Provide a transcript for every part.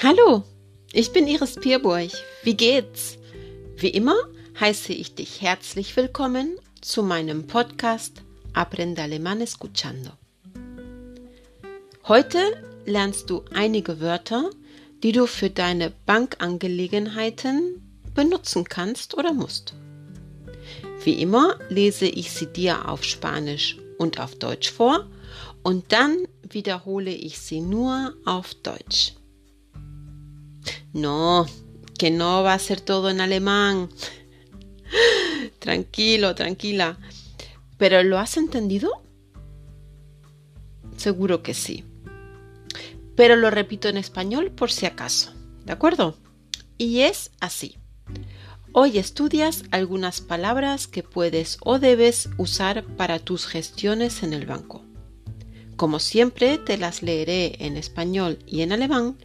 Hallo, ich bin Iris Pierburg. Wie geht's? Wie immer heiße ich dich herzlich willkommen zu meinem Podcast Aprende Alemán Escuchando. Heute lernst du einige Wörter, die du für deine Bankangelegenheiten benutzen kannst oder musst. Wie immer lese ich sie dir auf Spanisch und auf Deutsch vor und dann wiederhole ich sie nur auf Deutsch. No, que no va a ser todo en alemán. Tranquilo, tranquila. ¿Pero lo has entendido? Seguro que sí. Pero lo repito en español por si acaso. ¿De acuerdo? Y es así. Hoy estudias algunas palabras que puedes o debes usar para tus gestiones en el banco. Como siempre, te las leeré en español y en alemán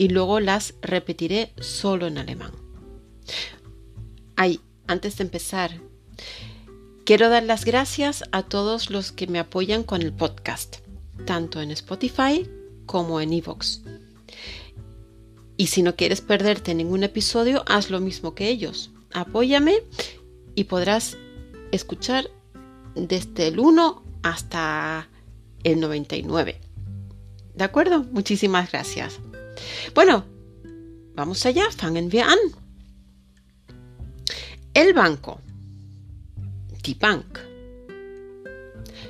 y luego las repetiré solo en alemán. Ay, antes de empezar, quiero dar las gracias a todos los que me apoyan con el podcast, tanto en Spotify como en Evox. Y si no quieres perderte ningún episodio, haz lo mismo que ellos. Apóyame y podrás escuchar desde el 1 hasta el 99. ¿De acuerdo? Muchísimas gracias. Bueno, vamos allá, fangen wir an. El banco. Die Bank.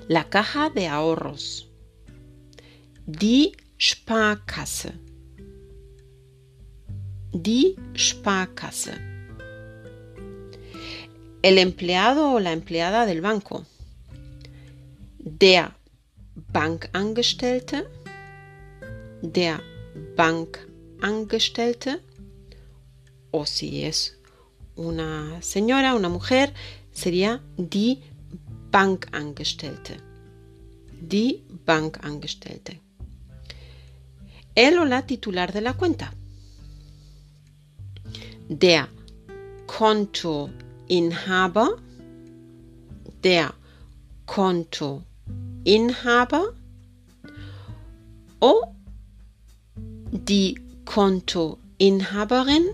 La caja de ahorros. Die Sparkasse. Die Sparkasse. El empleado o la empleada del banco. Der Bankangestellte. Der Bankangestellte o si es una señora, una mujer, sería die Bankangestellte. Die Bankangestellte. El o la titular de la cuenta. Der Kontoinhaber. Der Kontoinhaber. O die Kontoinhaberin,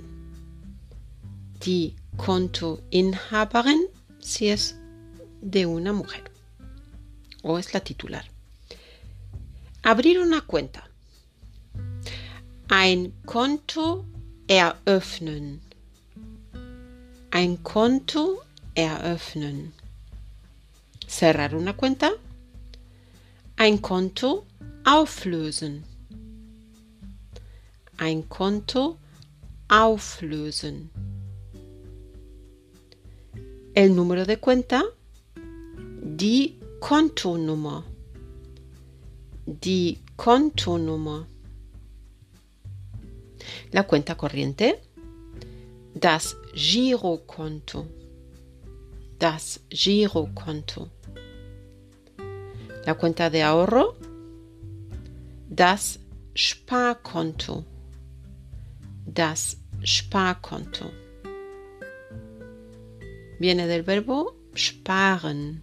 die Kontoinhaberin, si es de una mujer o es la titular. Abrir una cuenta. Ein Konto eröffnen. Ein Konto eröffnen. Cerrar una cuenta. Ein Konto auflösen ein Konto auflösen. El número de cuenta, die Kontonummer. Die Kontonummer. La cuenta corriente, das Girokonto. Das Girokonto. La cuenta de ahorro, das Sparkonto das Sparkonto. Viene del verbo sparen,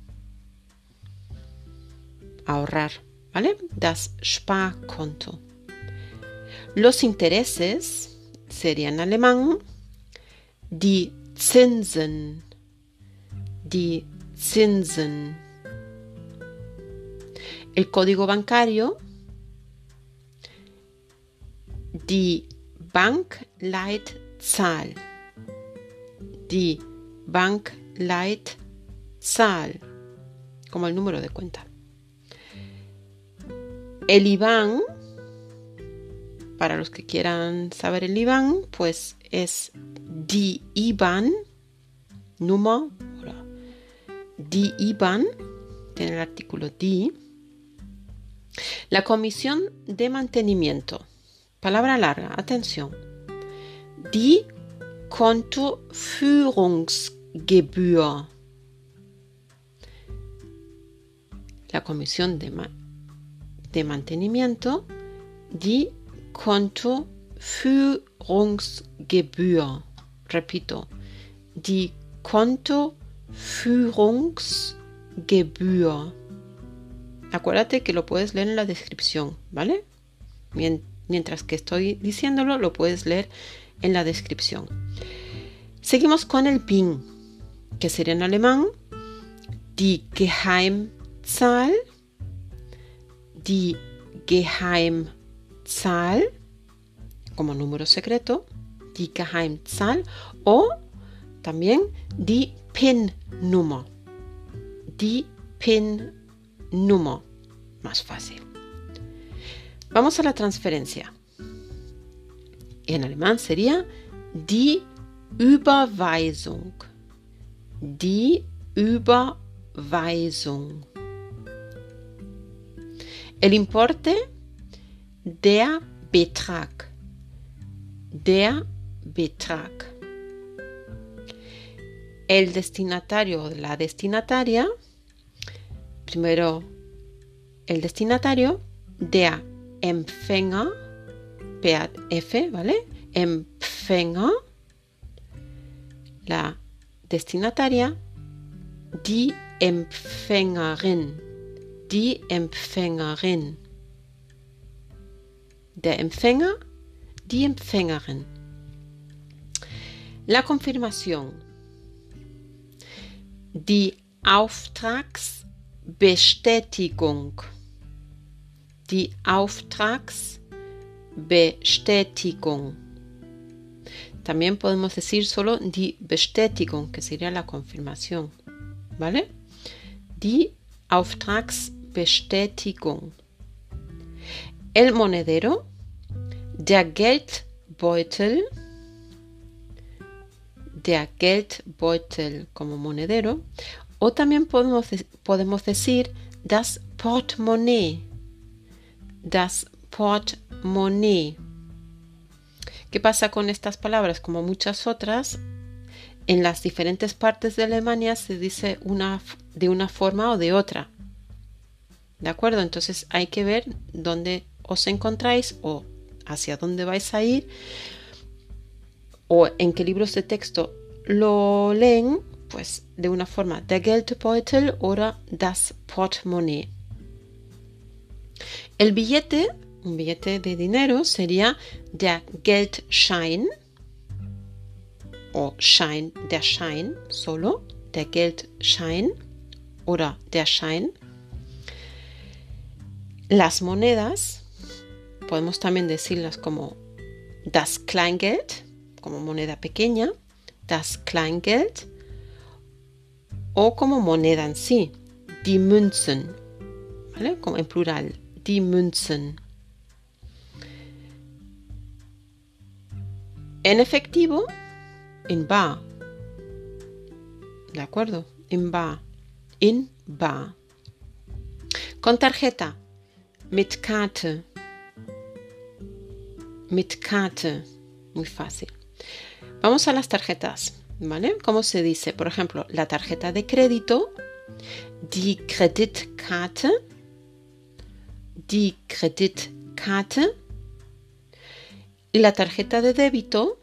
ahorrar, ¿vale? Das Sparkonto. Los intereses serían alemán die Zinsen, die Zinsen. El código bancario, die Bankleitzahl. Die Bankleitzahl. Como el número de cuenta. El IBAN, para los que quieran saber el IBAN, pues es die IBAN, número, die IBAN, tiene el artículo die. La comisión de mantenimiento Palabra larga, atención. Die Kontoführungsgebühr. La comisión de, de mantenimiento. Die Kontoführungsgebühr. Repito. Die Kontoführungsgebühr. Acuérdate que lo puedes leer en la descripción, ¿vale? Bien mientras que estoy diciéndolo, lo puedes leer en la descripción. Seguimos con el PIN, que sería en alemán die Geheimzahl, die Geheimzahl, como número secreto, die Geheimzahl, o también die PIN-Nummer, die PIN-Nummer, más fácil. Vamos a la transferencia. En alemán sería die Überweisung. Die Überweisung. El importe, der Betrag. Der Betrag. El destinatario o la destinataria. Primero el destinatario, der Empfänger, F, ¿vale? Empfänger, la destinataria, die Empfängerin, die Empfängerin. Der Empfänger, die Empfängerin. La confirmación. Die Auftragsbestätigung die Auftragsbestätigung. También podemos decir solo die Bestätigung, que sería la confirmación. ¿Vale? Die Auftragsbestätigung. El monedero, der Geldbeutel, der Geldbeutel como monedero, o también podemos, podemos decir das Portemonnaie, das Portemonnaie. ¿Qué pasa con estas palabras? Como muchas otras, en las diferentes partes de Alemania se dice una, de una forma o de otra. ¿De acuerdo? Entonces hay que ver dónde os encontráis o hacia dónde vais a ir o en qué libros de texto lo leen, pues de una forma, der Geldbeutel o das Portemonnaie. El billete, un billete de dinero, sería der Geldschein o Schein, der Schein solo, der Geldschein oder der Schein. Las monedas, podemos también decirlas como das Kleingeld, como moneda pequeña, das Kleingeld, o como moneda en sí, die Münzen, ¿vale? Como en plural, die Münzen. En efectivo, en bar. ¿De acuerdo? En bar. In bar. Con tarjeta. Mit Karte. Mit Karte. Muy fácil. Vamos a las tarjetas. ¿Vale? ¿Cómo se dice? Por ejemplo, la tarjeta de crédito. Die Kreditkarte die Kreditkarte y la tarjeta de débito,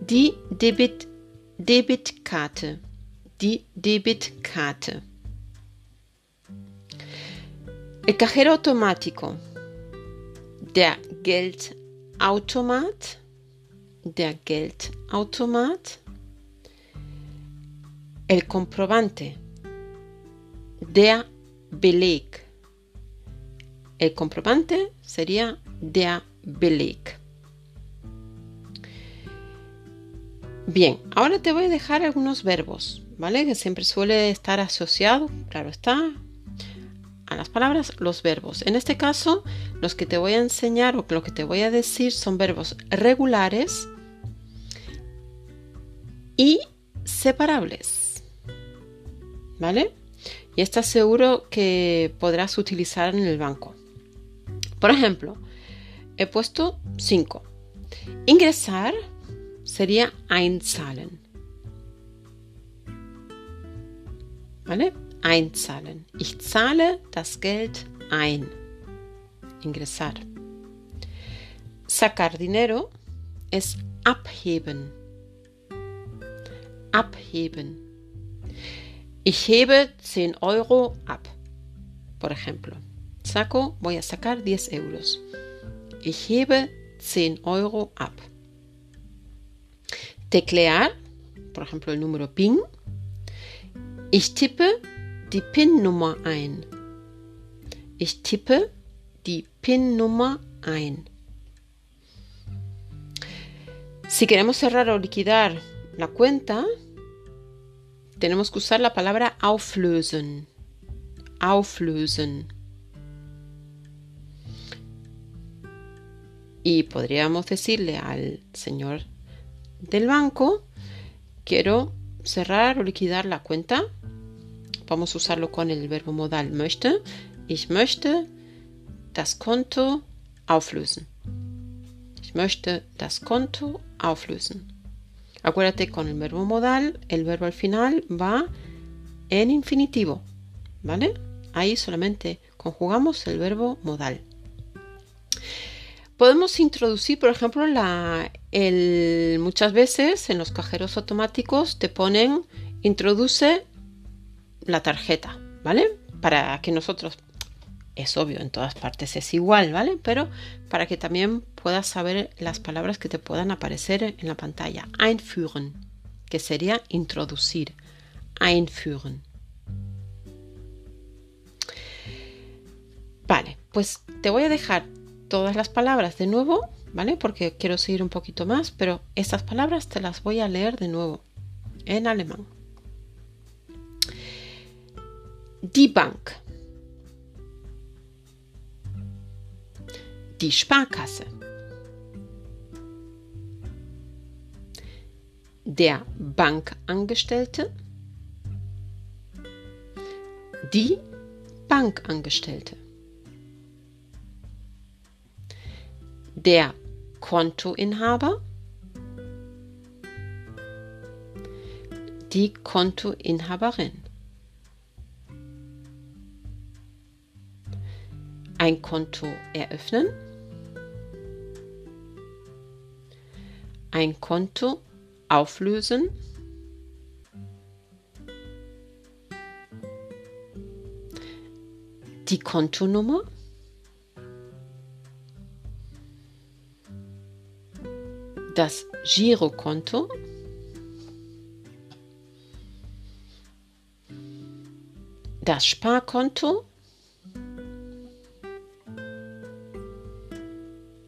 die Debit, Debitkarte, die Debitkarte. El cajero automático, der Geldautomat, der Geldautomat. El comprobante, der Beleg, el comprobante sería der Beleg. Bien, ahora te voy a dejar algunos verbos, ¿vale? Que siempre suele estar asociado, claro está, a las palabras los verbos. En este caso, los que te voy a enseñar o lo que te voy a decir son verbos regulares y separables. ¿Vale? Y estás seguro que podrás utilizar en el banco. Por ejemplo, he puesto 5. Ingresar sería einzahlen. ¿Vale? Einzahlen. Ich zahle das Geld ein. Ingresar. Sacar dinero es abheben. Abheben. Ich hebe 10 Euro ab. Por ejemplo saco, voy a sacar 10 euros. Ich hebe 10 Euro ab. Teclear, por ejemplo, el número PIN. Ich tippe die PIN-Nummer ein. Ich tippe die PIN-Nummer ein. Si queremos cerrar o liquidar la cuenta, tenemos que usar la palabra auflösen. Auflösen. Y podríamos decirle al señor del banco, quiero cerrar o liquidar la cuenta. Vamos a usarlo con el verbo modal möchte. Ich möchte das Konto auflösen. Ich möchte das Konto auflösen. Acuérdate con el verbo modal, el verbo al final va en infinitivo, ¿vale? Ahí solamente conjugamos el verbo modal. Podemos introducir, por ejemplo, muchas veces en los cajeros automáticos te ponen introduce la tarjeta, ¿vale? Para que nosotros, es obvio, en todas partes es igual, ¿vale? Pero para que también puedas saber las palabras que te puedan aparecer en la pantalla. Einführen, que sería introducir. Einführen. Vale, pues te voy a dejar todas las palabras de nuevo, ¿vale? Porque quiero seguir un poquito más, pero estas palabras te las voy a leer de nuevo en alemán. Die Bank. Die Sparkasse. Der Bankangestellte. Die Bankangestellte. Der Kontoinhaber, die Kontoinhaberin. Ein Konto eröffnen, ein Konto auflösen, die Kontonummer, das Girokonto. Das Sparkonto.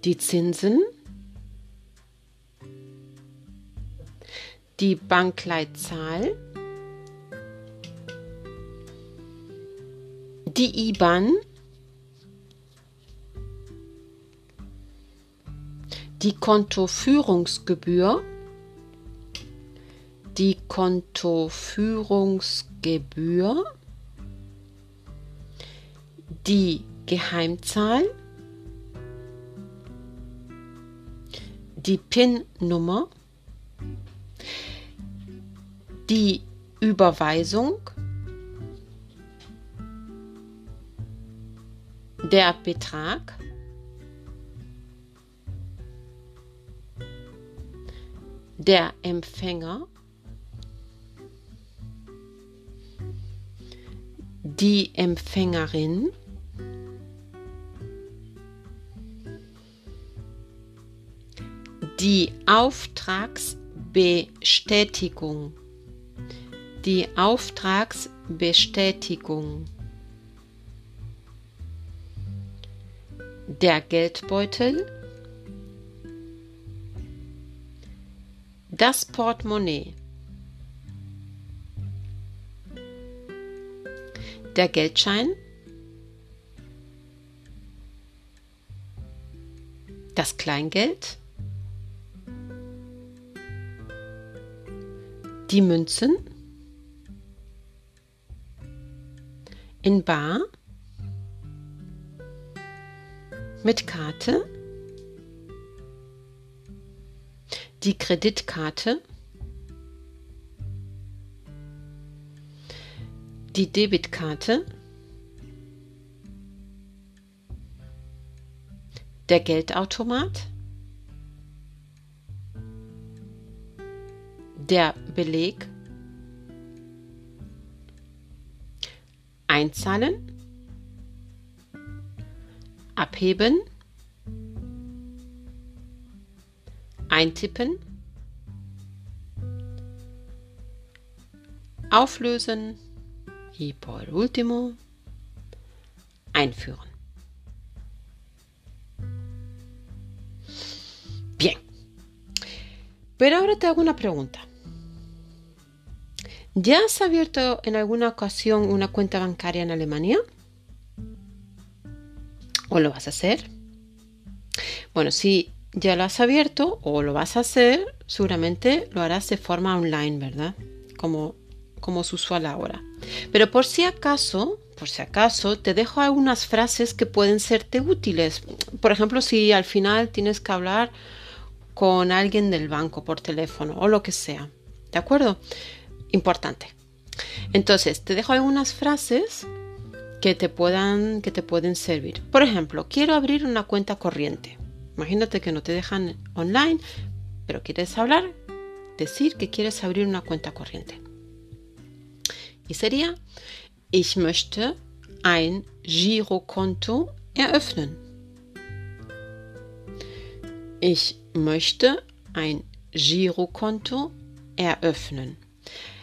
Die Zinsen. Die Bankleitzahl. Die IBAN. Die Kontoführungsgebühr, die Kontoführungsgebühr, die Geheimzahl, die PIN-Nummer, die Überweisung, der Betrag, der Empfänger, die Empfängerin, die Auftragsbestätigung, die Auftragsbestätigung, der Geldbeutel, Das Portemonnaie. Der Geldschein. Das Kleingeld. Die Münzen. In Bar. Mit Karte. Die Kreditkarte, die Debitkarte, der Geldautomat, der Beleg, einzahlen, abheben, eintippen, auflösen y por último einführen. Bien, pero ahora te hago una pregunta. ¿Ya has abierto en alguna ocasión una cuenta bancaria en Alemania? ¿O lo vas a hacer? Bueno, si ya lo has abierto o lo vas a hacer, seguramente lo harás de forma online, ¿verdad? Como, como es usual ahora. Pero por si acaso, por si acaso, te dejo algunas frases que pueden serte útiles. Por ejemplo, si al final tienes que hablar con alguien del banco por teléfono o lo que sea. ¿De acuerdo? Importante. Entonces, te dejo algunas frases que te puedan que te pueden servir. Por ejemplo, quiero abrir una cuenta corriente. Imagínate que no te dejan online, pero quieres hablar, decir que quieres abrir una cuenta corriente. Y sería, ich möchte ein Girokonto eröffnen. Ich möchte ein Girokonto eröffnen.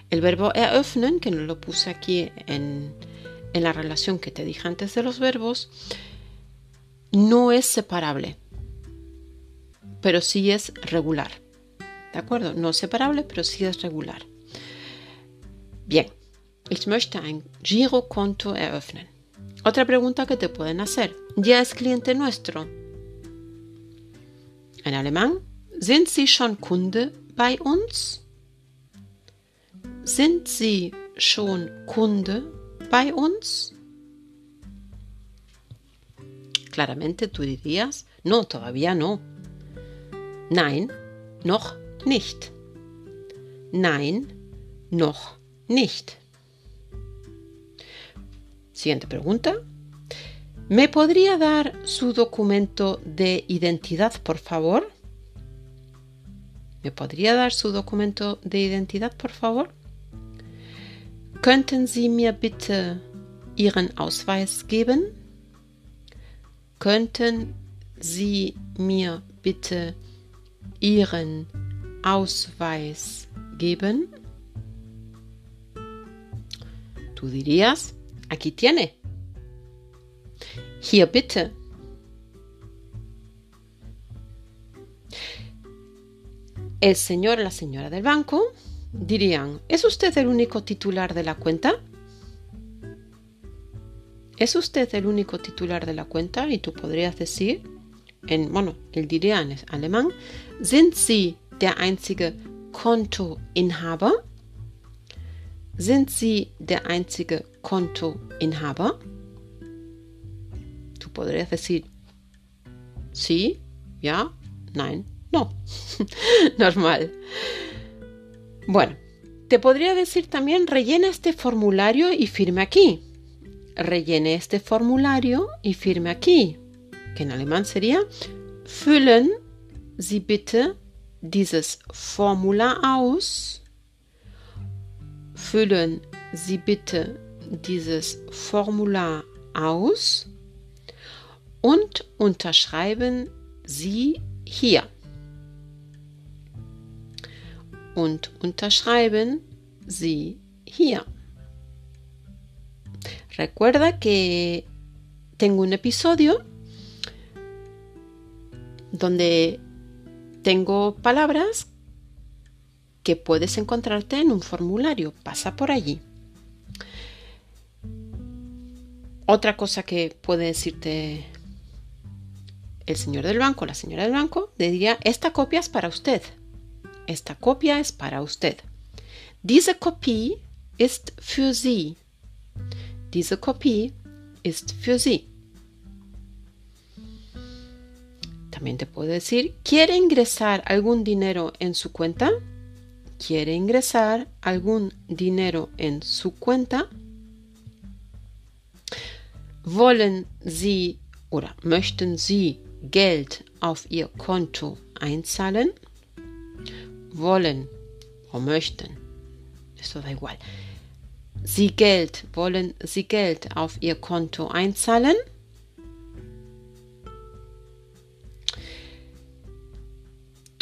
El verbo eröffnen, que no lo puse aquí en, en la relación que te dije antes de los verbos, no es separable pero sí es regular. ¿De acuerdo? No separable, pero sí es regular. Bien, ich möchte ein Girokonto eröffnen. Otra pregunta que te pueden hacer. ¿Ya es cliente nuestro? En alemán, ¿sind Sie schon Kunde bei uns? ¿Sind Sie schon Kunde bei uns? Claramente tú dirías, no, todavía no. Nein, noch nicht. Nein, noch nicht. Siguiente pregunta. ¿Me podría dar su documento de identidad, por favor? ¿Me podría dar su documento de identidad, por favor? Könnten Sie mir bitte Ihren Ausweis geben? Könnten Sie mir bitte Ihren Ausweis geben? Tú dirías, aquí tiene. Hier bitte. El señor la señora del banco dirían, ¿es usted el único titular de la cuenta? ¿Es usted el único titular de la cuenta? Y tú podrías decir, en, bueno, él diría en alemán, sind Sie der einzige Kontoinhaber? Sind Sie der einzige Kontoinhaber? Tú podrías decir sí, ja, nein, no. Normal. Bueno, te podría decir también rellena este formulario y firme aquí. Rellene este formulario y firme aquí que en alemán sería Füllen Sie bitte dieses Formular aus. Füllen Sie bitte dieses Formular aus und unterschreiben Sie hier. Und unterschreiben Sie hier. Recuerda que tengo un episodio donde tengo palabras que puedes encontrarte en un formulario. Pasa por allí. Otra cosa que puede decirte el señor del banco, la señora del banco, diría, esta copia es para usted. Esta copia es para usted. Diese Kopie ist für Sie. Diese Kopie ist für Sie. También te puedo decir, ¿quiere ingresar algún dinero en su cuenta? ¿Quiere ingresar algún dinero en su cuenta? Wollen Sie oder möchten Sie Geld auf Ihr Konto einzahlen? Wollen o möchten, esto da igual. Sie Geld, wollen Sie Geld auf Ihr Konto einzahlen?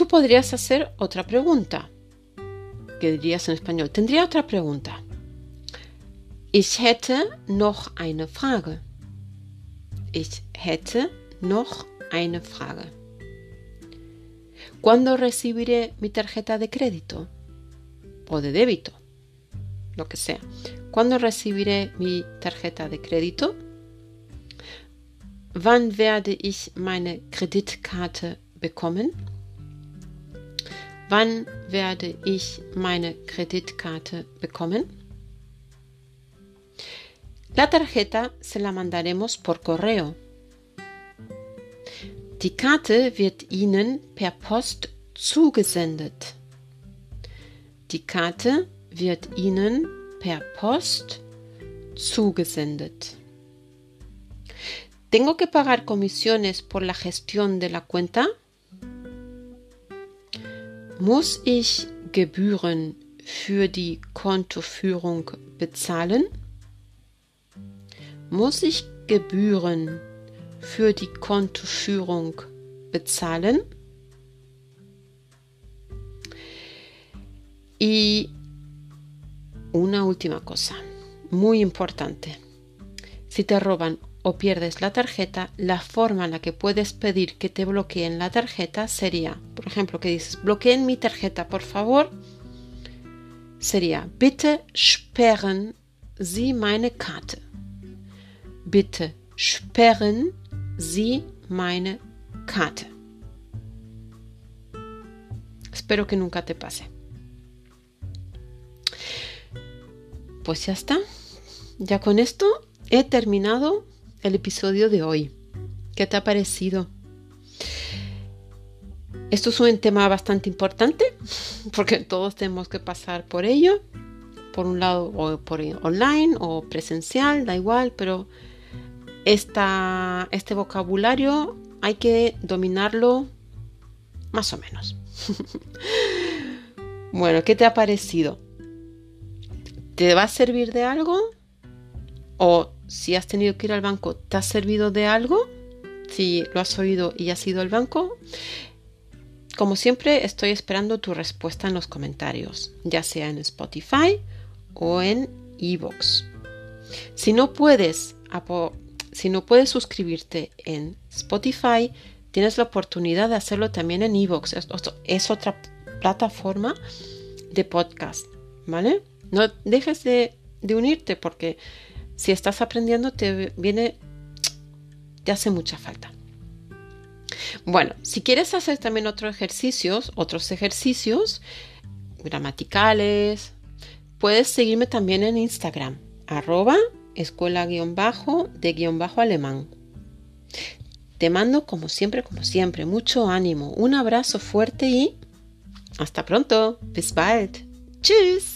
Podrías hacer otra pregunta. ¿Qué dirías en español? Tendría otra pregunta. Ich hätte noch eine Frage. Ich hätte noch eine Frage. ¿Cuándo recibiré mi tarjeta de crédito? O de débito. Lo que sea. ¿Cuándo recibiré mi tarjeta de crédito? Wann werde ich meine Kreditkarte bekommen? Wann werde ich meine Kreditkarte bekommen? La tarjeta se la mandaremos por correo. Die Karte wird Ihnen per Post zugesendet. Die Karte wird Ihnen per Post zugesendet. ¿Tengo que pagar comisiones por la gestión de la cuenta? Muss ich Gebühren für die Kontoführung bezahlen? Muss ich Gebühren für die Kontoführung bezahlen? Y una última cosa, muy importante. Si te roban o pierdes la tarjeta, la forma en la que puedes pedir que te bloqueen la tarjeta sería, por ejemplo, que dices, bloqueen mi tarjeta, por favor, sería, bitte sperren Sie meine Karte. Bitte sperren Sie meine Karte. Espero que nunca te pase. Pues ya está. Ya con esto he terminado el episodio de hoy. ¿Qué te ha parecido? Esto es un tema bastante importante porque todos tenemos que pasar por ello, por un lado o por online o presencial, da igual, pero esta, este vocabulario hay que dominarlo más o menos. bueno, ¿qué te ha parecido? ¿Te va a servir de algo? ¿O si has tenido que ir al banco, ¿te ha servido de algo? Si lo has oído y has ido al banco. Como siempre, estoy esperando tu respuesta en los comentarios, ya sea en Spotify o en Evox. Si no puedes, si no puedes suscribirte en Spotify, tienes la oportunidad de hacerlo también en Evox. Es, otra plataforma de podcast, ¿vale? No dejes de unirte porque si estás aprendiendo, te viene, te hace mucha falta. Bueno, si quieres hacer también otros ejercicios, otros ejercicios gramaticales, puedes seguirme también en Instagram, arroba escuela guion bajo de guion bajo alemán. Te mando como siempre, como siempre, mucho ánimo, un abrazo fuerte y hasta pronto. Bis bald. Tschüss.